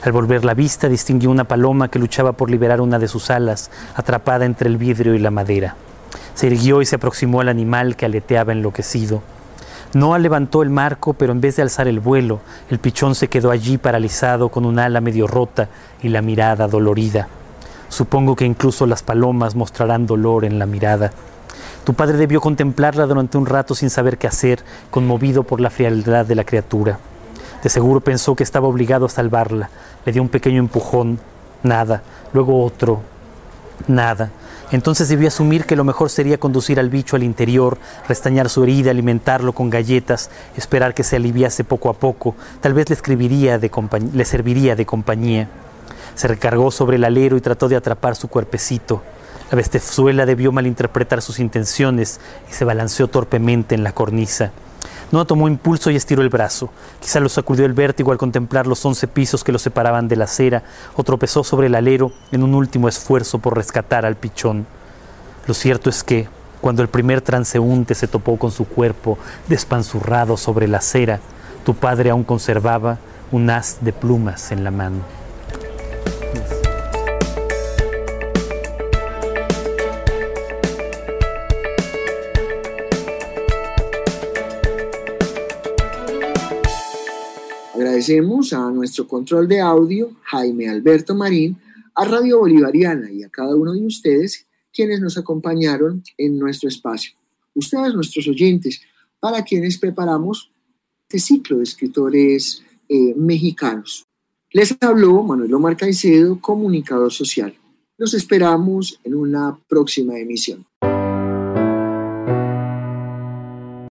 Al volver la vista distinguió una paloma que luchaba por liberar una de sus alas, atrapada entre el vidrio y la madera. Se irguió y se aproximó al animal que aleteaba enloquecido. Noah levantó el marco, pero en vez de alzar el vuelo, el pichón se quedó allí paralizado con un ala medio rota y la mirada dolorida. Supongo que incluso las palomas mostrarán dolor en la mirada. Tu padre debió contemplarla durante un rato sin saber qué hacer, conmovido por la frialdad de la criatura. De seguro pensó que estaba obligado a salvarla. Le dio un pequeño empujón, nada. Luego otro, nada. Entonces debió asumir que lo mejor sería conducir al bicho al interior, restañar su herida, alimentarlo con galletas, esperar que se aliviase poco a poco. Tal vez le, escribiría de le serviría de compañía. Se recargó sobre el alero y trató de atrapar su cuerpecito. La bestezuela debió malinterpretar sus intenciones y se balanceó torpemente en la cornisa. No tomó impulso y estiró el brazo. Quizá lo sacudió el vértigo al contemplar los once pisos que lo separaban de la acera, o tropezó sobre el alero en un último esfuerzo por rescatar al pichón. Lo cierto es que, cuando el primer transeúnte se topó con su cuerpo despanzurrado sobre la acera, tu padre aún conservaba un haz de plumas en la mano. Agradecemos a nuestro control de audio, Jaime Alberto Marín, a Radio Bolivariana y a cada uno de ustedes quienes nos acompañaron en nuestro espacio. Ustedes, nuestros oyentes, para quienes preparamos este ciclo de escritores eh, mexicanos. Les habló Manuel Omar Caicedo, comunicador social. Los esperamos en una próxima emisión.